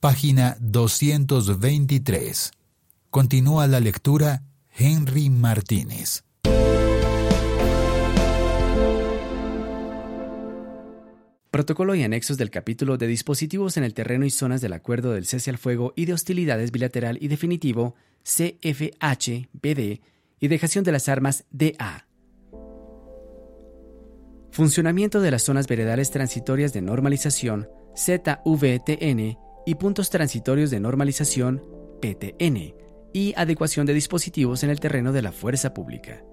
página 223. Continúa la lectura Henry Martínez. Protocolo y anexos del capítulo de dispositivos en el terreno y zonas del acuerdo del cese al fuego y de hostilidades bilateral y definitivo CFH-BD y dejación de las armas DA. Funcionamiento de las zonas veredales transitorias de normalización ZVTN y puntos transitorios de normalización PTN y adecuación de dispositivos en el terreno de la fuerza pública.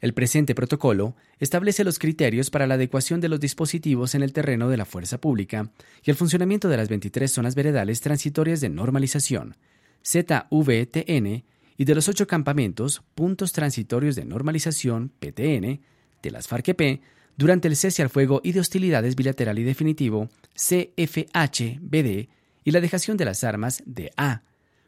El presente protocolo establece los criterios para la adecuación de los dispositivos en el terreno de la fuerza pública y el funcionamiento de las 23 zonas veredales transitorias de normalización, ZVTN, y de los ocho campamentos, puntos transitorios de normalización, PTN, de las FARC-EP, durante el cese al fuego y de hostilidades bilateral y definitivo, CFH-BD, y la dejación de las armas, DA,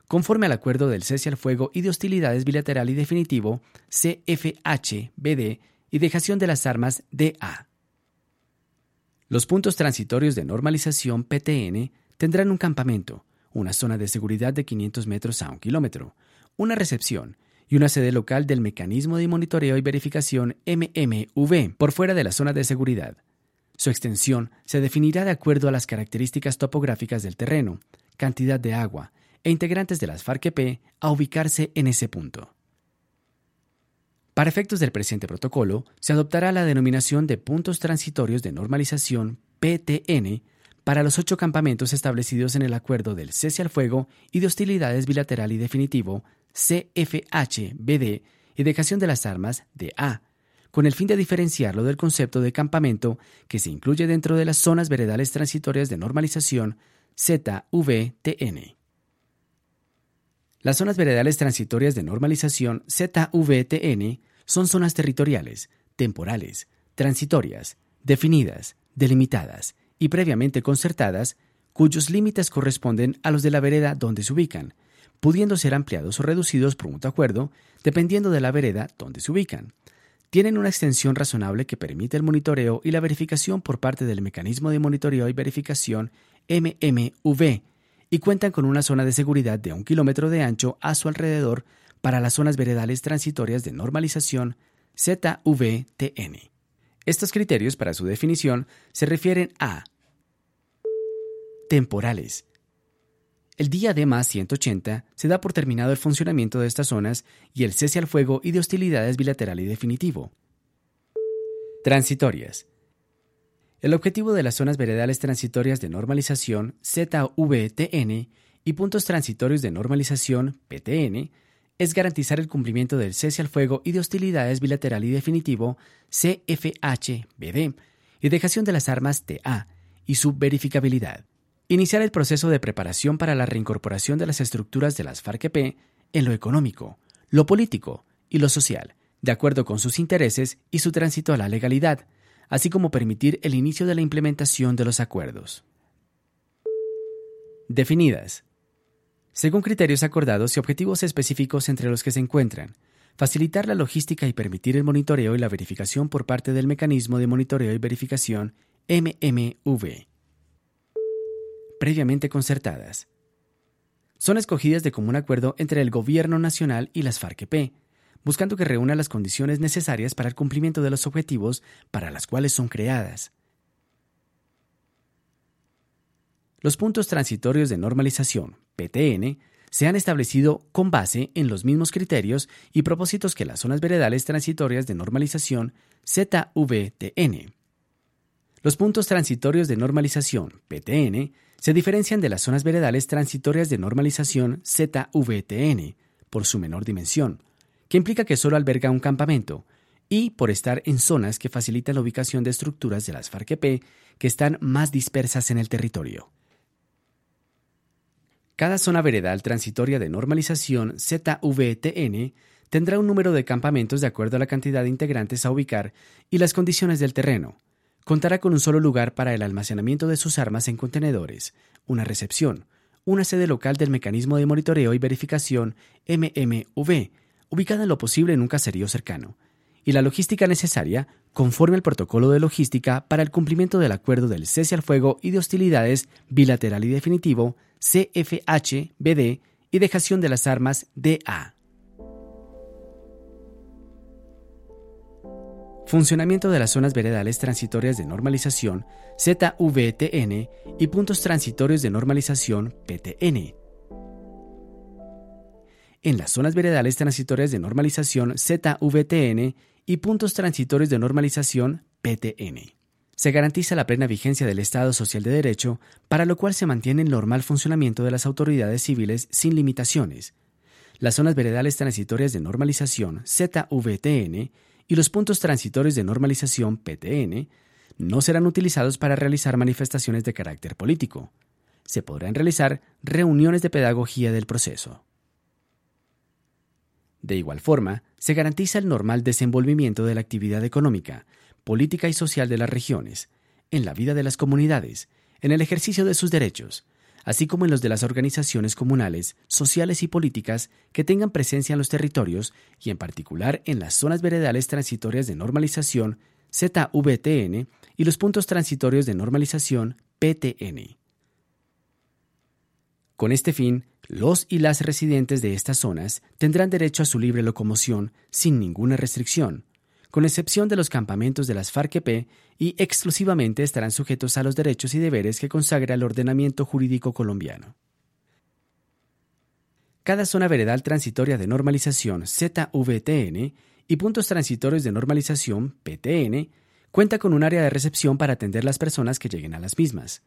conforme al acuerdo del cese al fuego y de hostilidades bilateral y definitivo CFH-BD y dejación de las armas DA. Los puntos transitorios de normalización PTN tendrán un campamento, una zona de seguridad de 500 metros a un kilómetro, una recepción y una sede local del mecanismo de monitoreo y verificación MMV por fuera de la zona de seguridad. Su extensión se definirá de acuerdo a las características topográficas del terreno, cantidad de agua, e integrantes de las FARC-EP a ubicarse en ese punto. Para efectos del presente protocolo, se adoptará la denominación de puntos transitorios de normalización PTN para los ocho campamentos establecidos en el acuerdo del cese al fuego y de hostilidades bilateral y definitivo CFH-BD y dejación de las armas de A, con el fin de diferenciarlo del concepto de campamento que se incluye dentro de las zonas veredales transitorias de normalización ZVTN. Las zonas veredales transitorias de normalización ZVTN son zonas territoriales, temporales, transitorias, definidas, delimitadas y previamente concertadas, cuyos límites corresponden a los de la vereda donde se ubican, pudiendo ser ampliados o reducidos por mutuo acuerdo, dependiendo de la vereda donde se ubican. Tienen una extensión razonable que permite el monitoreo y la verificación por parte del mecanismo de monitoreo y verificación MMV, y cuentan con una zona de seguridad de un kilómetro de ancho a su alrededor para las zonas veredales transitorias de normalización ZVTN. Estos criterios para su definición se refieren a temporales. El día D más 180 se da por terminado el funcionamiento de estas zonas y el cese al fuego y de hostilidades bilateral y definitivo. Transitorias. El objetivo de las zonas veredales transitorias de normalización ZVTN y puntos transitorios de normalización PTN es garantizar el cumplimiento del cese al fuego y de hostilidades bilateral y definitivo CFH-BD y dejación de las armas TA y su verificabilidad. Iniciar el proceso de preparación para la reincorporación de las estructuras de las FARC-EP en lo económico, lo político y lo social, de acuerdo con sus intereses y su tránsito a la legalidad, así como permitir el inicio de la implementación de los acuerdos. Definidas. Según criterios acordados y objetivos específicos entre los que se encuentran, facilitar la logística y permitir el monitoreo y la verificación por parte del mecanismo de monitoreo y verificación MMV. Previamente concertadas. Son escogidas de común acuerdo entre el Gobierno Nacional y las FARC-EP, buscando que reúna las condiciones necesarias para el cumplimiento de los objetivos para las cuales son creadas. Los puntos transitorios de normalización, PTN, se han establecido con base en los mismos criterios y propósitos que las zonas veredales transitorias de normalización, ZVTN. Los puntos transitorios de normalización, PTN, se diferencian de las zonas veredales transitorias de normalización, ZVTN, por su menor dimensión, que implica que solo alberga un campamento, y por estar en zonas que facilitan la ubicación de estructuras de las FARC-EP que están más dispersas en el territorio. Cada zona veredal transitoria de normalización ZVTN tendrá un número de campamentos de acuerdo a la cantidad de integrantes a ubicar y las condiciones del terreno. Contará con un solo lugar para el almacenamiento de sus armas en contenedores, una recepción, una sede local del mecanismo de monitoreo y verificación MMV, ubicada en lo posible en un caserío cercano, y la logística necesaria conforme al protocolo de logística para el cumplimiento del acuerdo del cese al fuego y de hostilidades bilateral y definitivo CFH-BD y dejación de las armas DA. Funcionamiento de las zonas veredales transitorias de normalización ZVTN y puntos transitorios de normalización PTN. En las zonas veredales transitorias de normalización ZVTN y puntos transitorios de normalización PTN. Se garantiza la plena vigencia del Estado Social de Derecho, para lo cual se mantiene el normal funcionamiento de las autoridades civiles sin limitaciones. Las zonas veredales transitorias de normalización ZVTN y los puntos transitorios de normalización PTN no serán utilizados para realizar manifestaciones de carácter político. Se podrán realizar reuniones de pedagogía del proceso. De igual forma, se garantiza el normal desenvolvimiento de la actividad económica, política y social de las regiones, en la vida de las comunidades, en el ejercicio de sus derechos, así como en los de las organizaciones comunales, sociales y políticas que tengan presencia en los territorios y en particular en las zonas veredales transitorias de normalización ZVTN y los puntos transitorios de normalización PTN. Con este fin, los y las residentes de estas zonas tendrán derecho a su libre locomoción sin ninguna restricción, con excepción de los campamentos de las FARC-EP y exclusivamente estarán sujetos a los derechos y deberes que consagra el ordenamiento jurídico colombiano. Cada zona veredal transitoria de normalización ZVTN y puntos transitorios de normalización PTN cuenta con un área de recepción para atender las personas que lleguen a las mismas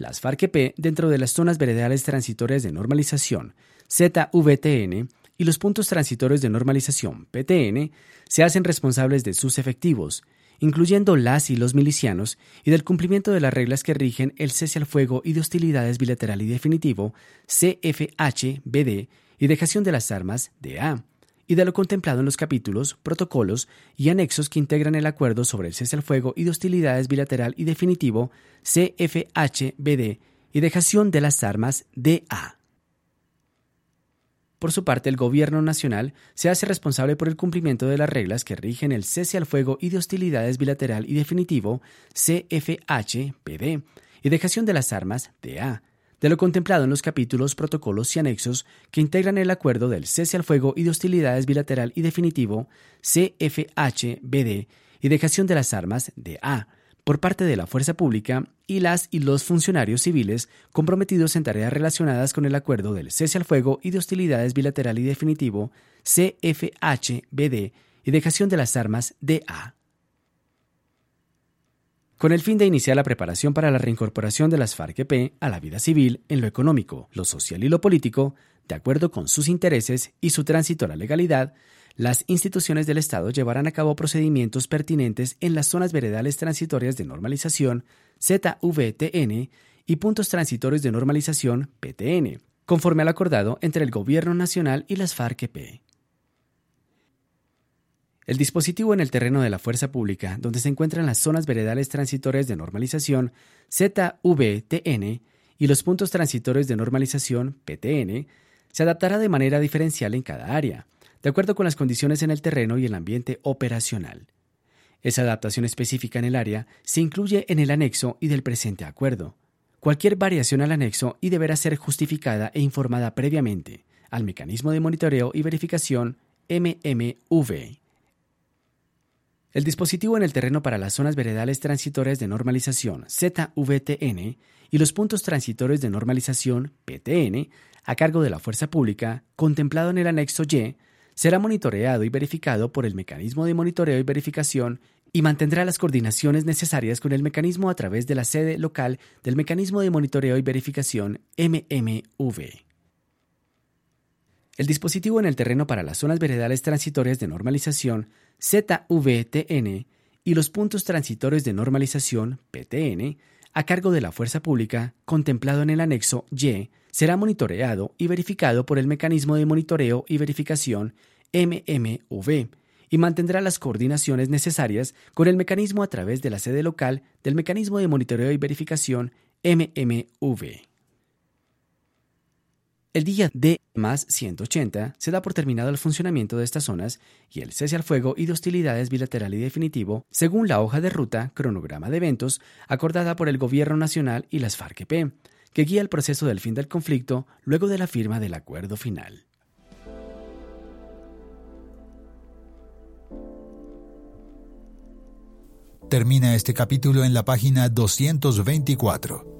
las FARC-EP dentro de las zonas veredales transitorias de normalización ZVTN y los puntos transitorios de normalización PTN se hacen responsables de sus efectivos, incluyendo las y los milicianos, y del cumplimiento de las reglas que rigen el cese al fuego y de hostilidades bilateral y definitivo CFH-BD y dejación de las armas DA y de lo contemplado en los capítulos, protocolos y anexos que integran el acuerdo sobre el cese al fuego y de hostilidades bilateral y definitivo CFHBD y dejación de las armas DA. Por su parte, el Gobierno Nacional se hace responsable por el cumplimiento de las reglas que rigen el cese al fuego y de hostilidades bilateral y definitivo CFHBD y dejación de las armas DA de lo contemplado en los capítulos, protocolos y anexos que integran el acuerdo del cese al fuego y de hostilidades bilateral y definitivo CFH-BD y dejación de las armas de A por parte de la fuerza pública y las y los funcionarios civiles comprometidos en tareas relacionadas con el acuerdo del cese al fuego y de hostilidades bilateral y definitivo CFH-BD y dejación de las armas de A con el fin de iniciar la preparación para la reincorporación de las FARC-EP a la vida civil en lo económico, lo social y lo político, de acuerdo con sus intereses y su tránsito a la legalidad, las instituciones del Estado llevarán a cabo procedimientos pertinentes en las zonas veredales transitorias de normalización, ZVTN, y puntos transitorios de normalización, PTN, conforme al acordado entre el Gobierno Nacional y las FARC-EP. El dispositivo en el terreno de la fuerza pública, donde se encuentran las zonas veredales transitorias de normalización ZVTN y los puntos transitorios de normalización PTN, se adaptará de manera diferencial en cada área, de acuerdo con las condiciones en el terreno y el ambiente operacional. Esa adaptación específica en el área se incluye en el anexo y del presente acuerdo. Cualquier variación al anexo y deberá ser justificada e informada previamente al mecanismo de monitoreo y verificación MMV. El dispositivo en el terreno para las zonas veredales transitorias de normalización ZVTN y los puntos transitorios de normalización PTN a cargo de la fuerza pública, contemplado en el anexo Y, será monitoreado y verificado por el mecanismo de monitoreo y verificación y mantendrá las coordinaciones necesarias con el mecanismo a través de la sede local del mecanismo de monitoreo y verificación MMV. El dispositivo en el terreno para las zonas veredales transitorias de normalización ZVTN y los puntos transitorios de normalización PTN a cargo de la fuerza pública contemplado en el anexo Y será monitoreado y verificado por el mecanismo de monitoreo y verificación MMV y mantendrá las coordinaciones necesarias con el mecanismo a través de la sede local del mecanismo de monitoreo y verificación MMV. El día D más 180 se da por terminado el funcionamiento de estas zonas y el cese al fuego y de hostilidades bilateral y definitivo, según la hoja de ruta, cronograma de eventos, acordada por el Gobierno Nacional y las FARC-EP, que guía el proceso del fin del conflicto luego de la firma del acuerdo final. Termina este capítulo en la página 224.